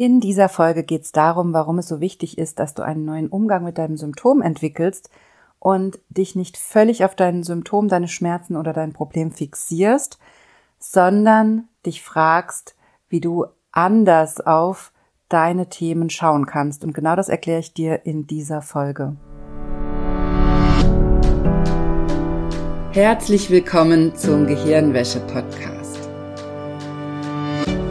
In dieser Folge geht es darum, warum es so wichtig ist, dass du einen neuen Umgang mit deinem Symptom entwickelst und dich nicht völlig auf dein Symptom, deine Schmerzen oder dein Problem fixierst, sondern dich fragst, wie du anders auf deine Themen schauen kannst. Und genau das erkläre ich dir in dieser Folge. Herzlich willkommen zum Gehirnwäsche-Podcast.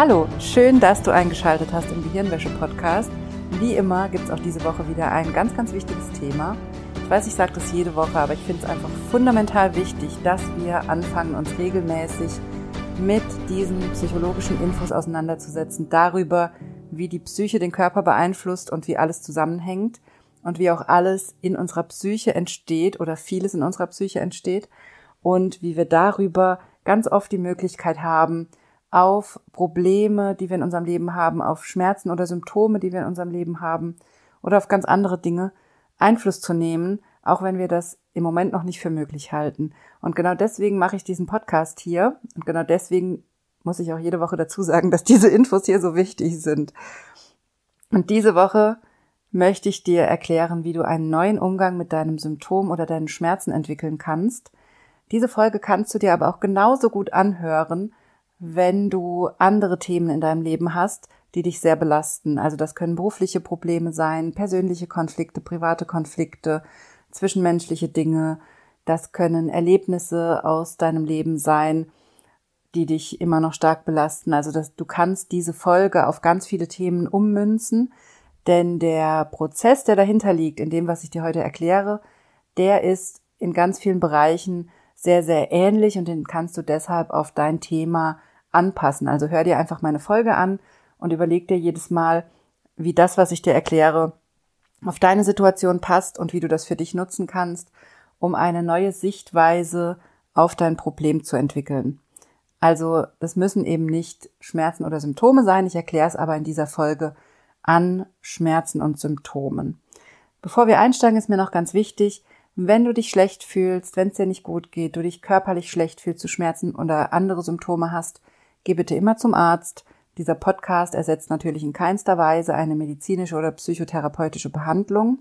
Hallo, schön, dass du eingeschaltet hast im Gehirnwäsche-Podcast. Wie immer gibt es auch diese Woche wieder ein ganz, ganz wichtiges Thema. Ich weiß, ich sage das jede Woche, aber ich finde es einfach fundamental wichtig, dass wir anfangen, uns regelmäßig mit diesen psychologischen Infos auseinanderzusetzen, darüber, wie die Psyche den Körper beeinflusst und wie alles zusammenhängt und wie auch alles in unserer Psyche entsteht oder vieles in unserer Psyche entsteht und wie wir darüber ganz oft die Möglichkeit haben, auf Probleme, die wir in unserem Leben haben, auf Schmerzen oder Symptome, die wir in unserem Leben haben oder auf ganz andere Dinge Einfluss zu nehmen, auch wenn wir das im Moment noch nicht für möglich halten. Und genau deswegen mache ich diesen Podcast hier und genau deswegen muss ich auch jede Woche dazu sagen, dass diese Infos hier so wichtig sind. Und diese Woche möchte ich dir erklären, wie du einen neuen Umgang mit deinem Symptom oder deinen Schmerzen entwickeln kannst. Diese Folge kannst du dir aber auch genauso gut anhören, wenn du andere Themen in deinem Leben hast, die dich sehr belasten. Also das können berufliche Probleme sein, persönliche Konflikte, private Konflikte, zwischenmenschliche Dinge. Das können Erlebnisse aus deinem Leben sein, die dich immer noch stark belasten. Also dass du kannst diese Folge auf ganz viele Themen ummünzen, denn der Prozess, der dahinter liegt, in dem, was ich dir heute erkläre, der ist in ganz vielen Bereichen sehr, sehr ähnlich und den kannst du deshalb auf dein Thema anpassen. Also hör dir einfach meine Folge an und überleg dir jedes Mal, wie das, was ich dir erkläre, auf deine Situation passt und wie du das für dich nutzen kannst, um eine neue Sichtweise auf dein Problem zu entwickeln. Also das müssen eben nicht Schmerzen oder Symptome sein. Ich erkläre es aber in dieser Folge an Schmerzen und Symptomen. Bevor wir einsteigen, ist mir noch ganz wichtig, wenn du dich schlecht fühlst, wenn es dir nicht gut geht, du dich körperlich schlecht fühlst, zu Schmerzen oder andere Symptome hast, Geh bitte immer zum Arzt. Dieser Podcast ersetzt natürlich in keinster Weise eine medizinische oder psychotherapeutische Behandlung.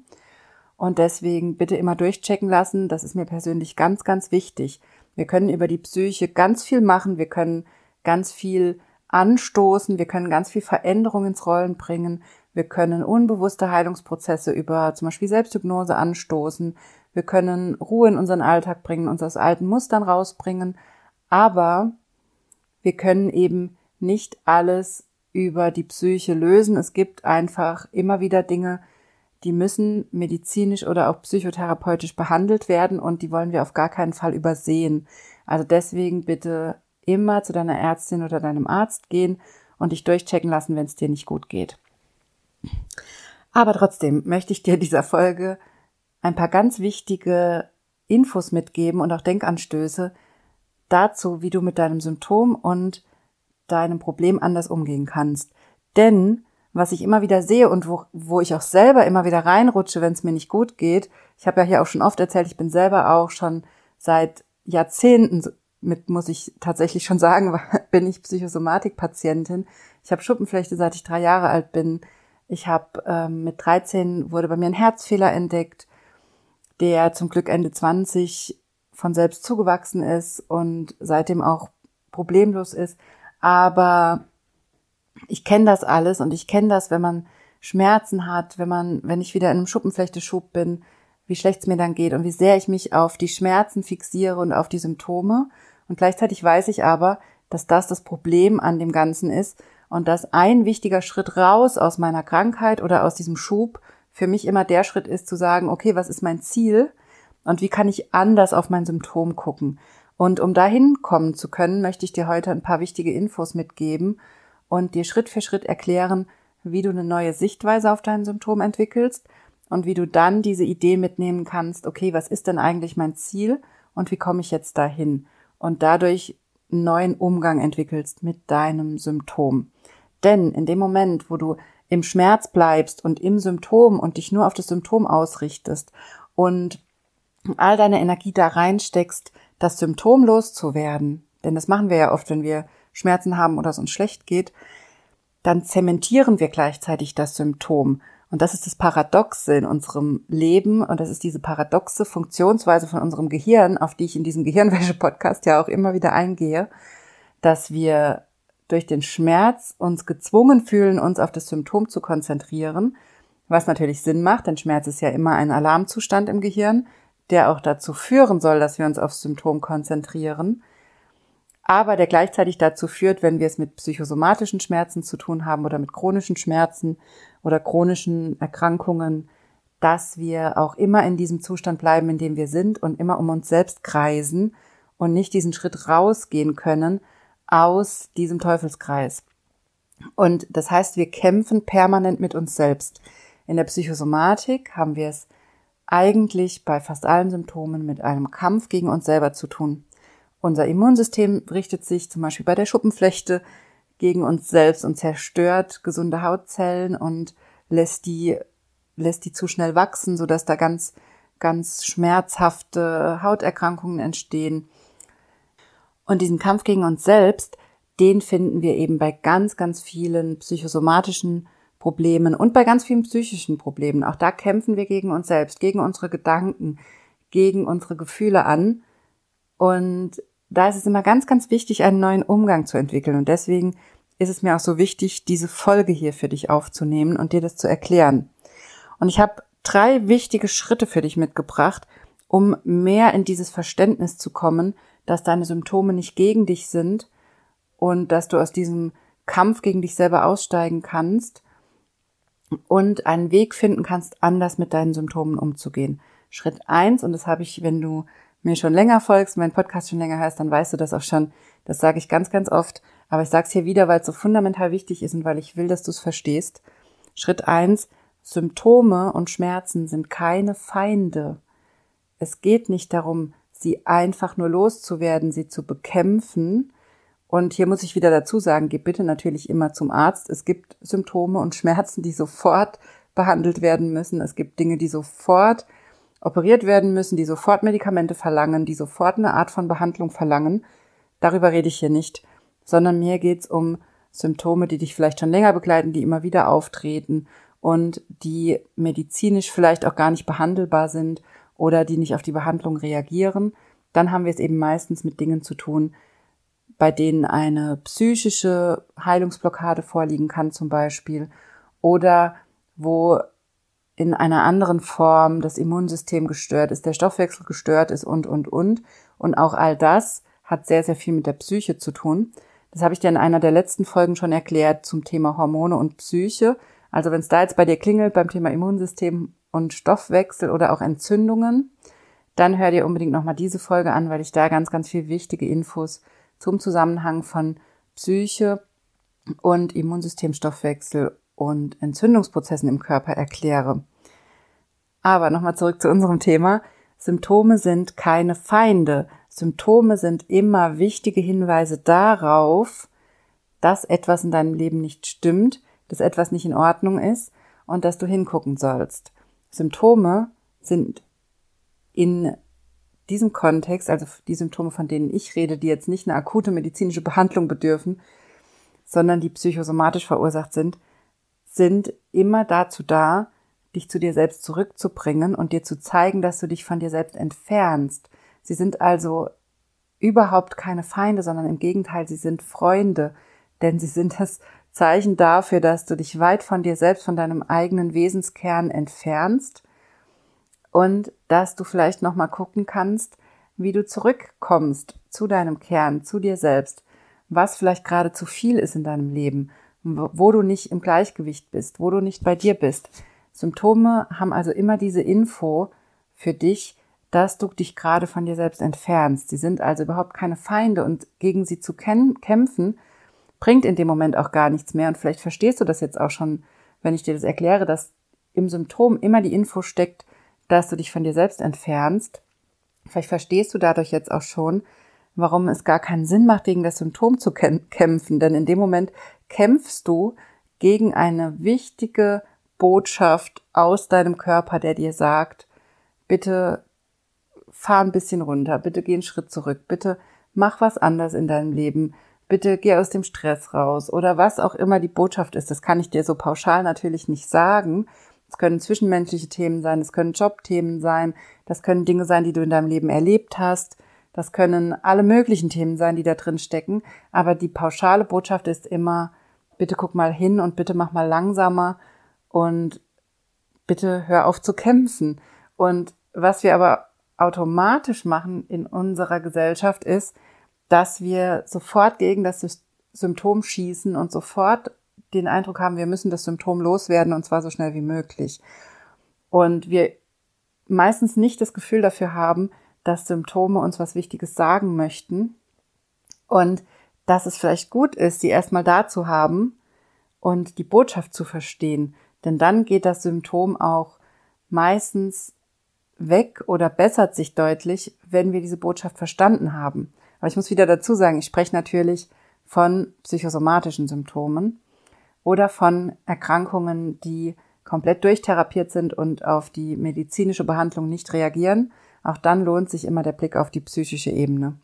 Und deswegen bitte immer durchchecken lassen. Das ist mir persönlich ganz, ganz wichtig. Wir können über die Psyche ganz viel machen. Wir können ganz viel anstoßen. Wir können ganz viel Veränderung ins Rollen bringen. Wir können unbewusste Heilungsprozesse über zum Beispiel Selbsthypnose anstoßen. Wir können Ruhe in unseren Alltag bringen, uns aus alten Mustern rausbringen. Aber wir können eben nicht alles über die Psyche lösen. Es gibt einfach immer wieder Dinge, die müssen medizinisch oder auch psychotherapeutisch behandelt werden und die wollen wir auf gar keinen Fall übersehen. Also deswegen bitte immer zu deiner Ärztin oder deinem Arzt gehen und dich durchchecken lassen, wenn es dir nicht gut geht. Aber trotzdem möchte ich dir dieser Folge ein paar ganz wichtige Infos mitgeben und auch Denkanstöße, dazu, wie du mit deinem Symptom und deinem Problem anders umgehen kannst. Denn was ich immer wieder sehe und wo, wo ich auch selber immer wieder reinrutsche, wenn es mir nicht gut geht, ich habe ja hier auch schon oft erzählt, ich bin selber auch schon seit Jahrzehnten mit, muss ich tatsächlich schon sagen, bin ich Psychosomatik-Patientin. Ich habe Schuppenflechte, seit ich drei Jahre alt bin. Ich habe ähm, mit 13 wurde bei mir ein Herzfehler entdeckt, der zum Glück Ende 20 von selbst zugewachsen ist und seitdem auch problemlos ist. Aber ich kenne das alles und ich kenne das, wenn man Schmerzen hat, wenn man, wenn ich wieder in einem Schuppenflechteschub bin, wie schlecht es mir dann geht und wie sehr ich mich auf die Schmerzen fixiere und auf die Symptome. Und gleichzeitig weiß ich aber, dass das das Problem an dem Ganzen ist und dass ein wichtiger Schritt raus aus meiner Krankheit oder aus diesem Schub für mich immer der Schritt ist zu sagen, okay, was ist mein Ziel? Und wie kann ich anders auf mein Symptom gucken. Und um dahin kommen zu können, möchte ich dir heute ein paar wichtige Infos mitgeben und dir Schritt für Schritt erklären, wie du eine neue Sichtweise auf dein Symptom entwickelst und wie du dann diese Idee mitnehmen kannst, okay, was ist denn eigentlich mein Ziel und wie komme ich jetzt dahin? Und dadurch einen neuen Umgang entwickelst mit deinem Symptom. Denn in dem Moment, wo du im Schmerz bleibst und im Symptom und dich nur auf das Symptom ausrichtest und all deine Energie da reinsteckst, das Symptom loszuwerden, denn das machen wir ja oft, wenn wir Schmerzen haben oder es uns schlecht geht, dann zementieren wir gleichzeitig das Symptom. Und das ist das Paradoxe in unserem Leben und das ist diese paradoxe Funktionsweise von unserem Gehirn, auf die ich in diesem Gehirnwäsche-Podcast ja auch immer wieder eingehe, dass wir durch den Schmerz uns gezwungen fühlen, uns auf das Symptom zu konzentrieren, was natürlich Sinn macht, denn Schmerz ist ja immer ein Alarmzustand im Gehirn, der auch dazu führen soll, dass wir uns aufs Symptom konzentrieren, aber der gleichzeitig dazu führt, wenn wir es mit psychosomatischen Schmerzen zu tun haben oder mit chronischen Schmerzen oder chronischen Erkrankungen, dass wir auch immer in diesem Zustand bleiben, in dem wir sind und immer um uns selbst kreisen und nicht diesen Schritt rausgehen können aus diesem Teufelskreis. Und das heißt, wir kämpfen permanent mit uns selbst. In der Psychosomatik haben wir es eigentlich bei fast allen Symptomen mit einem Kampf gegen uns selber zu tun. Unser Immunsystem richtet sich zum Beispiel bei der Schuppenflechte gegen uns selbst und zerstört gesunde Hautzellen und lässt die, lässt die zu schnell wachsen, sodass da ganz, ganz schmerzhafte Hauterkrankungen entstehen. Und diesen Kampf gegen uns selbst, den finden wir eben bei ganz, ganz vielen psychosomatischen Problemen und bei ganz vielen psychischen Problemen. Auch da kämpfen wir gegen uns selbst, gegen unsere Gedanken, gegen unsere Gefühle an. Und da ist es immer ganz, ganz wichtig, einen neuen Umgang zu entwickeln. Und deswegen ist es mir auch so wichtig, diese Folge hier für dich aufzunehmen und dir das zu erklären. Und ich habe drei wichtige Schritte für dich mitgebracht, um mehr in dieses Verständnis zu kommen, dass deine Symptome nicht gegen dich sind und dass du aus diesem Kampf gegen dich selber aussteigen kannst und einen Weg finden kannst, anders mit deinen Symptomen umzugehen. Schritt eins, und das habe ich, wenn du mir schon länger folgst, meinen Podcast schon länger hörst, dann weißt du das auch schon. Das sage ich ganz, ganz oft. Aber ich sage es hier wieder, weil es so fundamental wichtig ist und weil ich will, dass du es verstehst. Schritt eins, Symptome und Schmerzen sind keine Feinde. Es geht nicht darum, sie einfach nur loszuwerden, sie zu bekämpfen, und hier muss ich wieder dazu sagen, geh bitte natürlich immer zum Arzt. Es gibt Symptome und Schmerzen, die sofort behandelt werden müssen. Es gibt Dinge, die sofort operiert werden müssen, die sofort Medikamente verlangen, die sofort eine Art von Behandlung verlangen. Darüber rede ich hier nicht, sondern mir geht's um Symptome, die dich vielleicht schon länger begleiten, die immer wieder auftreten und die medizinisch vielleicht auch gar nicht behandelbar sind oder die nicht auf die Behandlung reagieren. Dann haben wir es eben meistens mit Dingen zu tun, bei denen eine psychische Heilungsblockade vorliegen kann zum Beispiel oder wo in einer anderen Form das Immunsystem gestört ist, der Stoffwechsel gestört ist und, und, und. Und auch all das hat sehr, sehr viel mit der Psyche zu tun. Das habe ich dir in einer der letzten Folgen schon erklärt zum Thema Hormone und Psyche. Also wenn es da jetzt bei dir klingelt beim Thema Immunsystem und Stoffwechsel oder auch Entzündungen, dann hör dir unbedingt nochmal diese Folge an, weil ich da ganz, ganz viel wichtige Infos zum Zusammenhang von Psyche und Immunsystemstoffwechsel und Entzündungsprozessen im Körper erkläre. Aber nochmal zurück zu unserem Thema. Symptome sind keine Feinde. Symptome sind immer wichtige Hinweise darauf, dass etwas in deinem Leben nicht stimmt, dass etwas nicht in Ordnung ist und dass du hingucken sollst. Symptome sind in diesem Kontext, also die Symptome, von denen ich rede, die jetzt nicht eine akute medizinische Behandlung bedürfen, sondern die psychosomatisch verursacht sind, sind immer dazu da, dich zu dir selbst zurückzubringen und dir zu zeigen, dass du dich von dir selbst entfernst. Sie sind also überhaupt keine Feinde, sondern im Gegenteil, sie sind Freunde, denn sie sind das Zeichen dafür, dass du dich weit von dir selbst, von deinem eigenen Wesenskern entfernst und dass du vielleicht noch mal gucken kannst, wie du zurückkommst zu deinem Kern, zu dir selbst, was vielleicht gerade zu viel ist in deinem Leben, wo du nicht im Gleichgewicht bist, wo du nicht bei dir bist. Symptome haben also immer diese Info für dich, dass du dich gerade von dir selbst entfernst. Sie sind also überhaupt keine Feinde und gegen sie zu kämpfen bringt in dem Moment auch gar nichts mehr. Und vielleicht verstehst du das jetzt auch schon, wenn ich dir das erkläre, dass im Symptom immer die Info steckt, dass du dich von dir selbst entfernst. Vielleicht verstehst du dadurch jetzt auch schon, warum es gar keinen Sinn macht, gegen das Symptom zu kämpfen. Denn in dem Moment kämpfst du gegen eine wichtige Botschaft aus deinem Körper, der dir sagt, bitte fahr ein bisschen runter, bitte geh einen Schritt zurück, bitte mach was anders in deinem Leben, bitte geh aus dem Stress raus oder was auch immer die Botschaft ist. Das kann ich dir so pauschal natürlich nicht sagen. Es können zwischenmenschliche Themen sein, es können Jobthemen sein, das können Dinge sein, die du in deinem Leben erlebt hast, das können alle möglichen Themen sein, die da drin stecken. Aber die pauschale Botschaft ist immer, bitte guck mal hin und bitte mach mal langsamer und bitte hör auf zu kämpfen. Und was wir aber automatisch machen in unserer Gesellschaft ist, dass wir sofort gegen das Symptom schießen und sofort den Eindruck haben, wir müssen das Symptom loswerden und zwar so schnell wie möglich. Und wir meistens nicht das Gefühl dafür haben, dass Symptome uns was Wichtiges sagen möchten und dass es vielleicht gut ist, sie erstmal da zu haben und die Botschaft zu verstehen. Denn dann geht das Symptom auch meistens weg oder bessert sich deutlich, wenn wir diese Botschaft verstanden haben. Aber ich muss wieder dazu sagen, ich spreche natürlich von psychosomatischen Symptomen oder von Erkrankungen, die komplett durchtherapiert sind und auf die medizinische Behandlung nicht reagieren. Auch dann lohnt sich immer der Blick auf die psychische Ebene.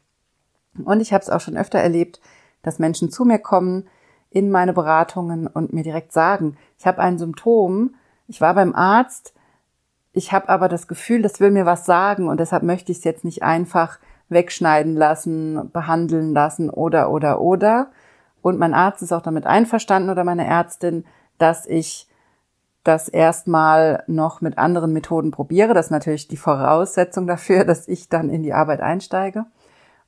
Und ich habe es auch schon öfter erlebt, dass Menschen zu mir kommen in meine Beratungen und mir direkt sagen, ich habe ein Symptom, ich war beim Arzt, ich habe aber das Gefühl, das will mir was sagen und deshalb möchte ich es jetzt nicht einfach wegschneiden lassen, behandeln lassen oder oder oder. Und mein Arzt ist auch damit einverstanden oder meine Ärztin, dass ich das erstmal noch mit anderen Methoden probiere. Das ist natürlich die Voraussetzung dafür, dass ich dann in die Arbeit einsteige.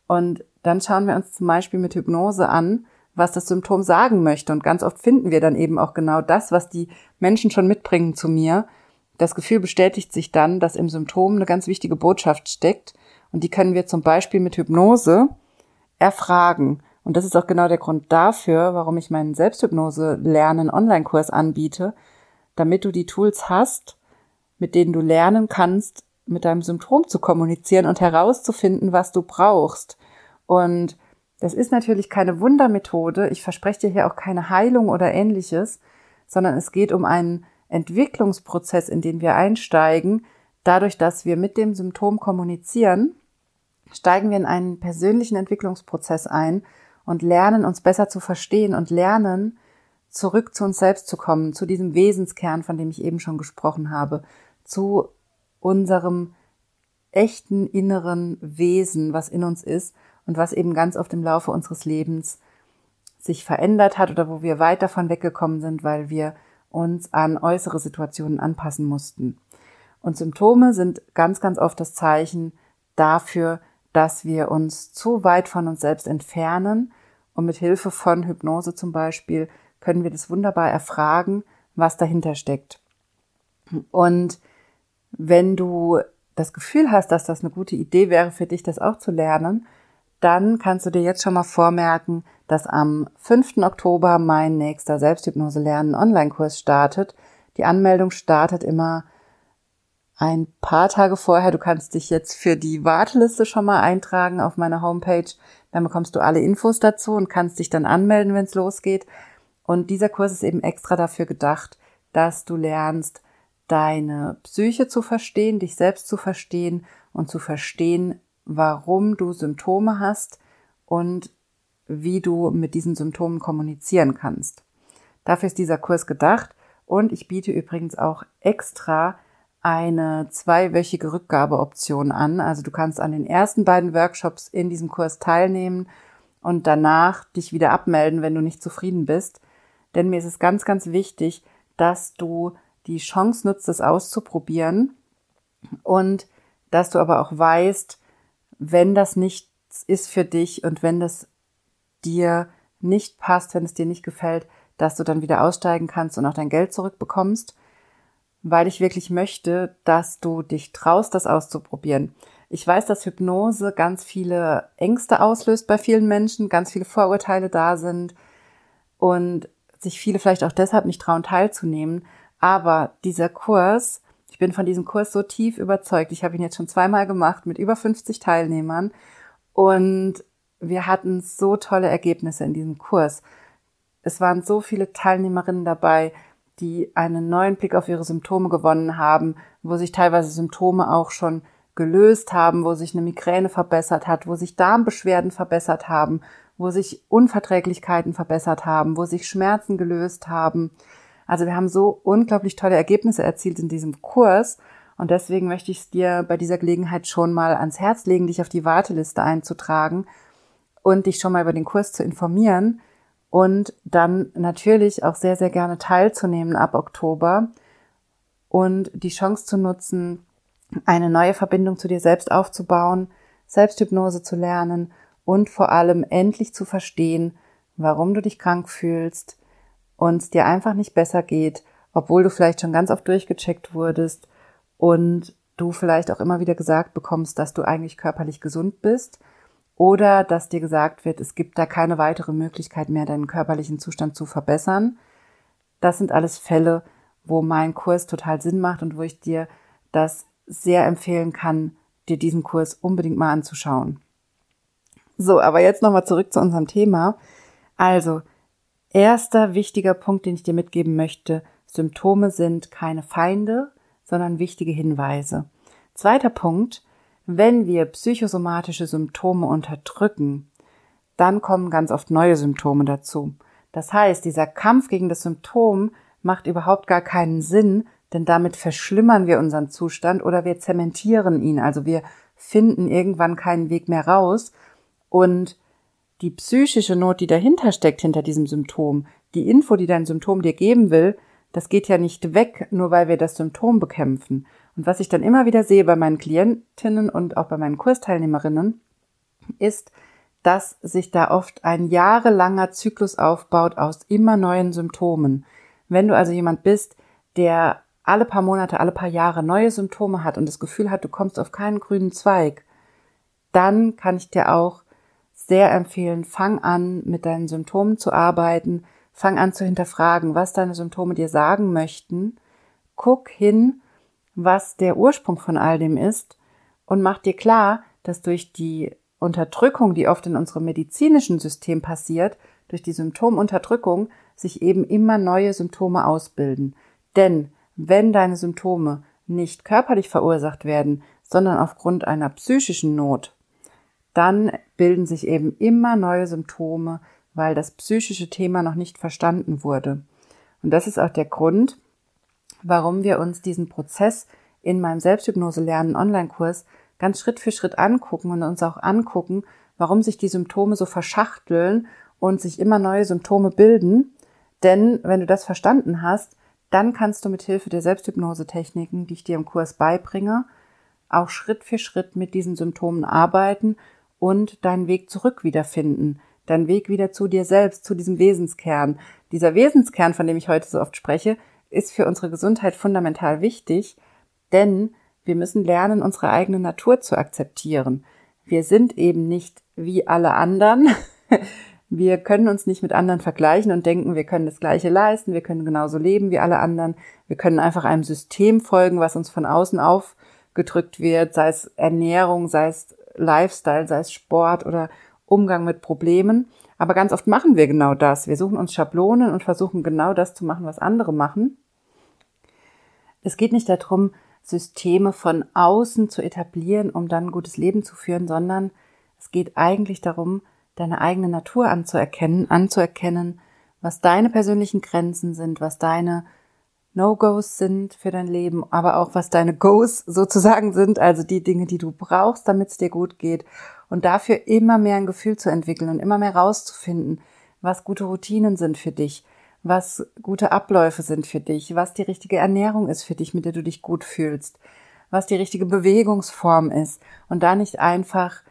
Und dann schauen wir uns zum Beispiel mit Hypnose an, was das Symptom sagen möchte. Und ganz oft finden wir dann eben auch genau das, was die Menschen schon mitbringen zu mir, das Gefühl bestätigt sich dann, dass im Symptom eine ganz wichtige Botschaft steckt und die können wir zum Beispiel mit Hypnose erfragen. Und das ist auch genau der Grund dafür, warum ich meinen Selbsthypnose-Lernen Online-Kurs anbiete, damit du die Tools hast, mit denen du lernen kannst, mit deinem Symptom zu kommunizieren und herauszufinden, was du brauchst. Und das ist natürlich keine Wundermethode. Ich verspreche dir hier auch keine Heilung oder ähnliches, sondern es geht um einen Entwicklungsprozess, in den wir einsteigen, dadurch, dass wir mit dem Symptom kommunizieren, steigen wir in einen persönlichen Entwicklungsprozess ein und lernen uns besser zu verstehen und lernen, zurück zu uns selbst zu kommen, zu diesem Wesenskern, von dem ich eben schon gesprochen habe, zu unserem echten inneren Wesen, was in uns ist und was eben ganz oft im Laufe unseres Lebens sich verändert hat oder wo wir weit davon weggekommen sind, weil wir uns an äußere Situationen anpassen mussten. Und Symptome sind ganz, ganz oft das Zeichen dafür, dass wir uns zu weit von uns selbst entfernen. Und mit Hilfe von Hypnose zum Beispiel können wir das wunderbar erfragen, was dahinter steckt. Und wenn du das Gefühl hast, dass das eine gute Idee wäre für dich, das auch zu lernen, dann kannst du dir jetzt schon mal vormerken, dass am 5. Oktober mein nächster Selbsthypnose lernen Online-Kurs startet. Die Anmeldung startet immer ein paar Tage vorher. Du kannst dich jetzt für die Warteliste schon mal eintragen auf meiner Homepage. Dann bekommst du alle Infos dazu und kannst dich dann anmelden, wenn es losgeht. Und dieser Kurs ist eben extra dafür gedacht, dass du lernst, deine Psyche zu verstehen, dich selbst zu verstehen und zu verstehen, warum du Symptome hast und wie du mit diesen Symptomen kommunizieren kannst. Dafür ist dieser Kurs gedacht und ich biete übrigens auch extra eine zweiwöchige Rückgabeoption an. Also du kannst an den ersten beiden Workshops in diesem Kurs teilnehmen und danach dich wieder abmelden, wenn du nicht zufrieden bist. Denn mir ist es ganz, ganz wichtig, dass du die Chance nutzt, es auszuprobieren und dass du aber auch weißt, wenn das nichts ist für dich und wenn das dir nicht passt, wenn es dir nicht gefällt, dass du dann wieder aussteigen kannst und auch dein Geld zurückbekommst. Weil ich wirklich möchte, dass du dich traust, das auszuprobieren. Ich weiß, dass Hypnose ganz viele Ängste auslöst bei vielen Menschen, ganz viele Vorurteile da sind und sich viele vielleicht auch deshalb nicht trauen teilzunehmen. Aber dieser Kurs, ich bin von diesem Kurs so tief überzeugt. Ich habe ihn jetzt schon zweimal gemacht mit über 50 Teilnehmern und wir hatten so tolle Ergebnisse in diesem Kurs. Es waren so viele Teilnehmerinnen dabei, die einen neuen Blick auf ihre Symptome gewonnen haben, wo sich teilweise Symptome auch schon gelöst haben, wo sich eine Migräne verbessert hat, wo sich Darmbeschwerden verbessert haben, wo sich Unverträglichkeiten verbessert haben, wo sich Schmerzen gelöst haben. Also wir haben so unglaublich tolle Ergebnisse erzielt in diesem Kurs und deswegen möchte ich es dir bei dieser Gelegenheit schon mal ans Herz legen, dich auf die Warteliste einzutragen und dich schon mal über den Kurs zu informieren, und dann natürlich auch sehr, sehr gerne teilzunehmen ab Oktober und die Chance zu nutzen, eine neue Verbindung zu dir selbst aufzubauen, Selbsthypnose zu lernen und vor allem endlich zu verstehen, warum du dich krank fühlst und es dir einfach nicht besser geht, obwohl du vielleicht schon ganz oft durchgecheckt wurdest und du vielleicht auch immer wieder gesagt bekommst, dass du eigentlich körperlich gesund bist oder dass dir gesagt wird, es gibt da keine weitere Möglichkeit mehr, deinen körperlichen Zustand zu verbessern. Das sind alles Fälle, wo mein Kurs total Sinn macht und wo ich dir das sehr empfehlen kann, dir diesen Kurs unbedingt mal anzuschauen. So, aber jetzt nochmal zurück zu unserem Thema. Also, erster wichtiger Punkt, den ich dir mitgeben möchte, Symptome sind keine Feinde, sondern wichtige Hinweise. Zweiter Punkt, wenn wir psychosomatische Symptome unterdrücken, dann kommen ganz oft neue Symptome dazu. Das heißt, dieser Kampf gegen das Symptom macht überhaupt gar keinen Sinn, denn damit verschlimmern wir unseren Zustand oder wir zementieren ihn. Also wir finden irgendwann keinen Weg mehr raus und die psychische Not, die dahinter steckt, hinter diesem Symptom, die Info, die dein Symptom dir geben will, das geht ja nicht weg, nur weil wir das Symptom bekämpfen. Und was ich dann immer wieder sehe bei meinen Klientinnen und auch bei meinen Kursteilnehmerinnen, ist, dass sich da oft ein jahrelanger Zyklus aufbaut aus immer neuen Symptomen. Wenn du also jemand bist, der alle paar Monate, alle paar Jahre neue Symptome hat und das Gefühl hat, du kommst auf keinen grünen Zweig, dann kann ich dir auch sehr empfehlen, fang an, mit deinen Symptomen zu arbeiten, fang an zu hinterfragen, was deine Symptome dir sagen möchten, guck hin, was der Ursprung von all dem ist und mach dir klar, dass durch die Unterdrückung, die oft in unserem medizinischen System passiert, durch die Symptomunterdrückung sich eben immer neue Symptome ausbilden. Denn wenn deine Symptome nicht körperlich verursacht werden, sondern aufgrund einer psychischen Not, dann bilden sich eben immer neue Symptome, weil das psychische Thema noch nicht verstanden wurde. Und das ist auch der Grund, warum wir uns diesen Prozess in meinem Selbsthypnose lernen Online-Kurs ganz Schritt für Schritt angucken und uns auch angucken, warum sich die Symptome so verschachteln und sich immer neue Symptome bilden. Denn wenn du das verstanden hast, dann kannst du mit Hilfe der Selbsthypnose-Techniken, die ich dir im Kurs beibringe, auch Schritt für Schritt mit diesen Symptomen arbeiten und deinen Weg zurück wiederfinden, deinen Weg wieder zu dir selbst, zu diesem Wesenskern. Dieser Wesenskern, von dem ich heute so oft spreche, ist für unsere Gesundheit fundamental wichtig, denn wir müssen lernen, unsere eigene Natur zu akzeptieren. Wir sind eben nicht wie alle anderen. Wir können uns nicht mit anderen vergleichen und denken, wir können das Gleiche leisten, wir können genauso leben wie alle anderen. Wir können einfach einem System folgen, was uns von außen aufgedrückt wird, sei es Ernährung, sei es Lifestyle, sei es Sport oder Umgang mit Problemen. Aber ganz oft machen wir genau das. Wir suchen uns Schablonen und versuchen genau das zu machen, was andere machen. Es geht nicht darum, Systeme von außen zu etablieren, um dann ein gutes Leben zu führen, sondern es geht eigentlich darum, deine eigene Natur anzuerkennen, anzuerkennen, was deine persönlichen Grenzen sind, was deine No-Gos sind für dein Leben, aber auch was deine Goes sozusagen sind, also die Dinge, die du brauchst, damit es dir gut geht und dafür immer mehr ein Gefühl zu entwickeln und immer mehr rauszufinden, was gute Routinen sind für dich, was gute Abläufe sind für dich, was die richtige Ernährung ist für dich, mit der du dich gut fühlst, was die richtige Bewegungsform ist und da nicht einfach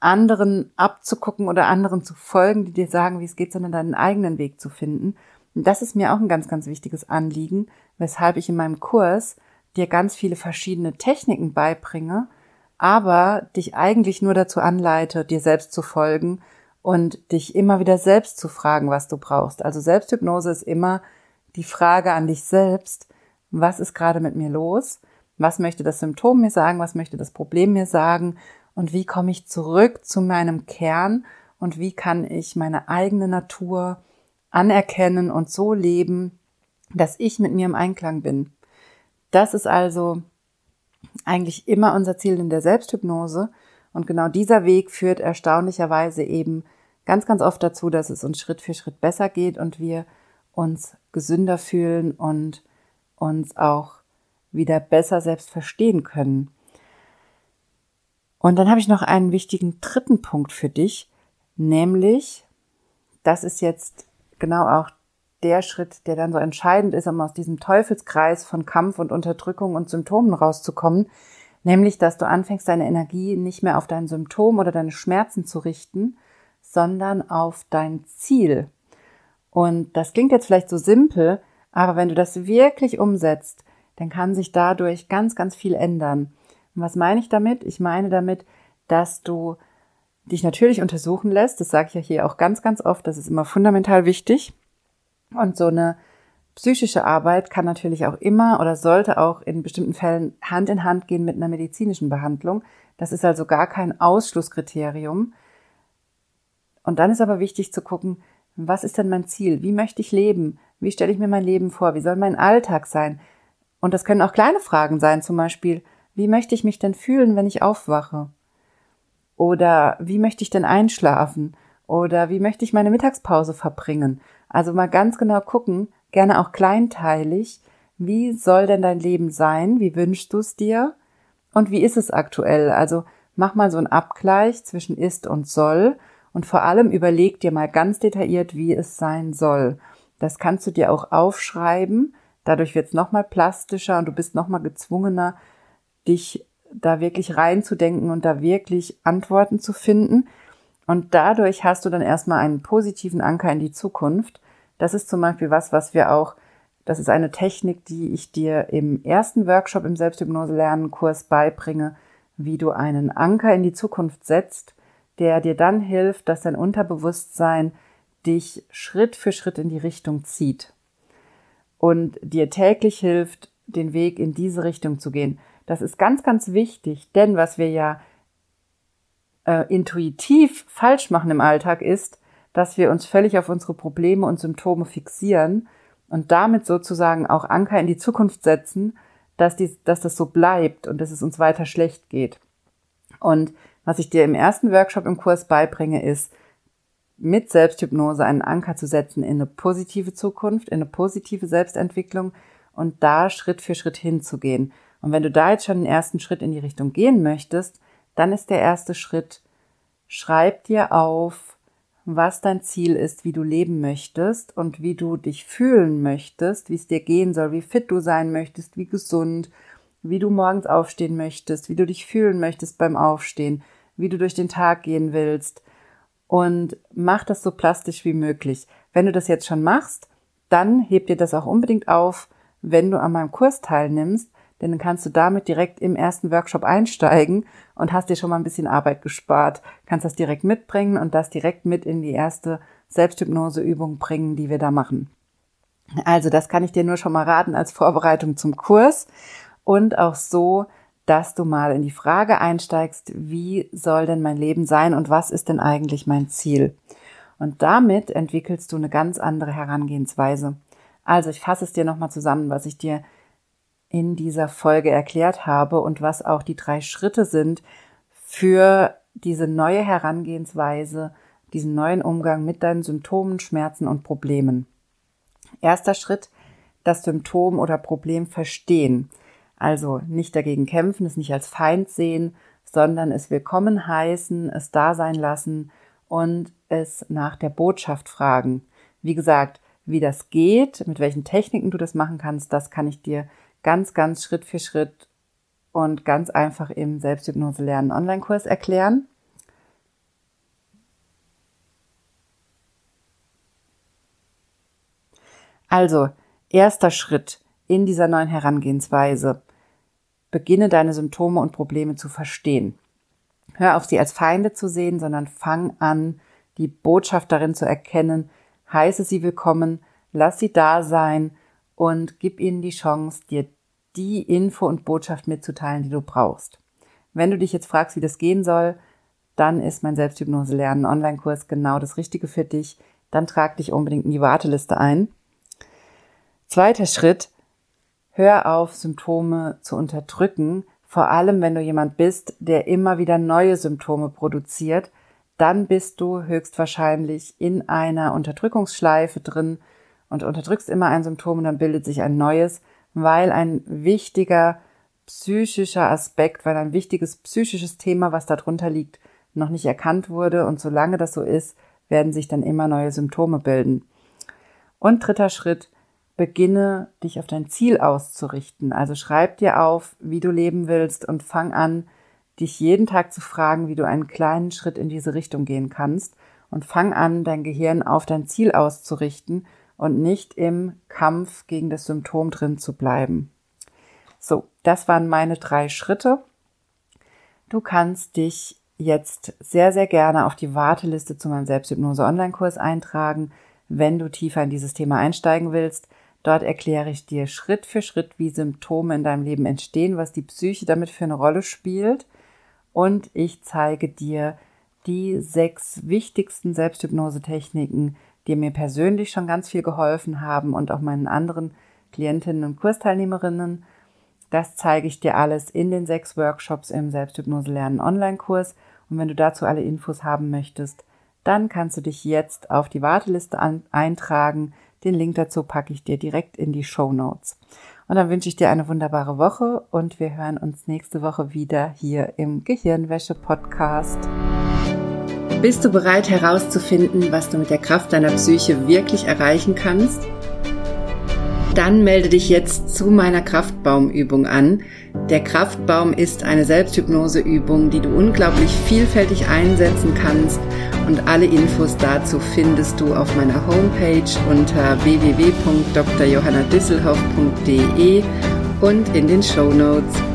anderen abzugucken oder anderen zu folgen, die dir sagen, wie es geht, sondern deinen eigenen Weg zu finden. Das ist mir auch ein ganz, ganz wichtiges Anliegen, weshalb ich in meinem Kurs dir ganz viele verschiedene Techniken beibringe, aber dich eigentlich nur dazu anleite, dir selbst zu folgen und dich immer wieder selbst zu fragen, was du brauchst. Also Selbsthypnose ist immer die Frage an dich selbst, was ist gerade mit mir los? Was möchte das Symptom mir sagen? Was möchte das Problem mir sagen? Und wie komme ich zurück zu meinem Kern? Und wie kann ich meine eigene Natur anerkennen und so leben, dass ich mit mir im Einklang bin? Das ist also eigentlich immer unser Ziel in der Selbsthypnose. Und genau dieser Weg führt erstaunlicherweise eben ganz, ganz oft dazu, dass es uns Schritt für Schritt besser geht und wir uns gesünder fühlen und uns auch wieder besser selbst verstehen können. Und dann habe ich noch einen wichtigen dritten Punkt für dich, nämlich, das ist jetzt genau auch der Schritt, der dann so entscheidend ist, um aus diesem Teufelskreis von Kampf und Unterdrückung und Symptomen rauszukommen, nämlich, dass du anfängst, deine Energie nicht mehr auf dein Symptom oder deine Schmerzen zu richten, sondern auf dein Ziel. Und das klingt jetzt vielleicht so simpel, aber wenn du das wirklich umsetzt, dann kann sich dadurch ganz, ganz viel ändern. Und was meine ich damit? Ich meine damit, dass du dich natürlich untersuchen lässt. Das sage ich ja hier auch ganz, ganz oft. Das ist immer fundamental wichtig. Und so eine psychische Arbeit kann natürlich auch immer oder sollte auch in bestimmten Fällen Hand in Hand gehen mit einer medizinischen Behandlung. Das ist also gar kein Ausschlusskriterium. Und dann ist aber wichtig zu gucken, was ist denn mein Ziel? Wie möchte ich leben? Wie stelle ich mir mein Leben vor? Wie soll mein Alltag sein? Und das können auch kleine Fragen sein, zum Beispiel, wie möchte ich mich denn fühlen, wenn ich aufwache? Oder wie möchte ich denn einschlafen? Oder wie möchte ich meine Mittagspause verbringen? Also mal ganz genau gucken, gerne auch kleinteilig, wie soll denn dein Leben sein? Wie wünschst du es dir? Und wie ist es aktuell? Also mach mal so einen Abgleich zwischen ist und soll und vor allem überleg dir mal ganz detailliert, wie es sein soll. Das kannst du dir auch aufschreiben. Dadurch wird es nochmal plastischer und du bist nochmal gezwungener, dich da wirklich reinzudenken und da wirklich Antworten zu finden. Und dadurch hast du dann erstmal einen positiven Anker in die Zukunft. Das ist zum Beispiel was, was wir auch, das ist eine Technik, die ich dir im ersten Workshop im Selbsthypnose-Lernen-Kurs beibringe, wie du einen Anker in die Zukunft setzt, der dir dann hilft, dass dein Unterbewusstsein dich Schritt für Schritt in die Richtung zieht und dir täglich hilft, den Weg in diese Richtung zu gehen. Das ist ganz, ganz wichtig, denn was wir ja äh, intuitiv falsch machen im Alltag ist, dass wir uns völlig auf unsere Probleme und Symptome fixieren und damit sozusagen auch Anker in die Zukunft setzen, dass, dies, dass das so bleibt und dass es uns weiter schlecht geht. Und was ich dir im ersten Workshop im Kurs beibringe, ist, mit Selbsthypnose einen Anker zu setzen in eine positive Zukunft, in eine positive Selbstentwicklung und da Schritt für Schritt hinzugehen. Und wenn du da jetzt schon den ersten Schritt in die Richtung gehen möchtest, dann ist der erste Schritt, schreib dir auf, was dein Ziel ist, wie du leben möchtest und wie du dich fühlen möchtest, wie es dir gehen soll, wie fit du sein möchtest, wie gesund, wie du morgens aufstehen möchtest, wie du dich fühlen möchtest beim Aufstehen, wie du durch den Tag gehen willst. Und mach das so plastisch wie möglich. Wenn du das jetzt schon machst, dann heb dir das auch unbedingt auf, wenn du an meinem Kurs teilnimmst, denn dann kannst du damit direkt im ersten Workshop einsteigen und hast dir schon mal ein bisschen Arbeit gespart. Kannst das direkt mitbringen und das direkt mit in die erste Selbsthypnoseübung bringen, die wir da machen. Also das kann ich dir nur schon mal raten als Vorbereitung zum Kurs und auch so, dass du mal in die Frage einsteigst, wie soll denn mein Leben sein und was ist denn eigentlich mein Ziel? Und damit entwickelst du eine ganz andere Herangehensweise. Also ich fasse es dir nochmal zusammen, was ich dir in dieser Folge erklärt habe und was auch die drei Schritte sind für diese neue Herangehensweise, diesen neuen Umgang mit deinen Symptomen, Schmerzen und Problemen. Erster Schritt, das Symptom oder Problem verstehen. Also nicht dagegen kämpfen, es nicht als Feind sehen, sondern es willkommen heißen, es da sein lassen und es nach der Botschaft fragen. Wie gesagt, wie das geht, mit welchen Techniken du das machen kannst, das kann ich dir ganz, ganz Schritt für Schritt und ganz einfach im Selbsthypnose lernen Online-Kurs erklären. Also, erster Schritt in dieser neuen Herangehensweise. Beginne deine Symptome und Probleme zu verstehen. Hör auf sie als Feinde zu sehen, sondern fang an, die Botschaft darin zu erkennen, heiße sie willkommen, lass sie da sein und gib ihnen die Chance, dir die Info und Botschaft mitzuteilen, die du brauchst. Wenn du dich jetzt fragst, wie das gehen soll, dann ist mein Selbsthypnose lernen Online-Kurs genau das Richtige für dich. Dann trag dich unbedingt in die Warteliste ein. Zweiter Schritt, hör auf, Symptome zu unterdrücken, vor allem wenn du jemand bist, der immer wieder neue Symptome produziert, dann bist du höchstwahrscheinlich in einer Unterdrückungsschleife drin und unterdrückst immer ein Symptom und dann bildet sich ein neues, weil ein wichtiger psychischer Aspekt, weil ein wichtiges psychisches Thema, was darunter liegt, noch nicht erkannt wurde und solange das so ist, werden sich dann immer neue Symptome bilden. Und dritter Schritt, beginne dich auf dein Ziel auszurichten. Also schreib dir auf, wie du leben willst und fang an, dich jeden Tag zu fragen, wie du einen kleinen Schritt in diese Richtung gehen kannst und fang an, dein Gehirn auf dein Ziel auszurichten und nicht im Kampf gegen das Symptom drin zu bleiben. So, das waren meine drei Schritte. Du kannst dich jetzt sehr, sehr gerne auf die Warteliste zu meinem Selbsthypnose-Online-Kurs eintragen, wenn du tiefer in dieses Thema einsteigen willst. Dort erkläre ich dir Schritt für Schritt, wie Symptome in deinem Leben entstehen, was die Psyche damit für eine Rolle spielt. Und ich zeige dir die sechs wichtigsten Selbsthypnose-Techniken, die mir persönlich schon ganz viel geholfen haben und auch meinen anderen Klientinnen und Kursteilnehmerinnen. Das zeige ich dir alles in den sechs Workshops im Selbsthypnose lernen Online-Kurs. Und wenn du dazu alle Infos haben möchtest, dann kannst du dich jetzt auf die Warteliste eintragen. Den Link dazu packe ich dir direkt in die Show Notes. Und dann wünsche ich dir eine wunderbare Woche und wir hören uns nächste Woche wieder hier im Gehirnwäsche Podcast. Bist du bereit herauszufinden, was du mit der Kraft deiner Psyche wirklich erreichen kannst? Dann melde dich jetzt zu meiner Kraftbaumübung an. Der Kraftbaum ist eine Selbsthypnoseübung, die du unglaublich vielfältig einsetzen kannst und alle Infos dazu findest du auf meiner Homepage unter www.drjohannadisselhoff.de und in den Show Notes.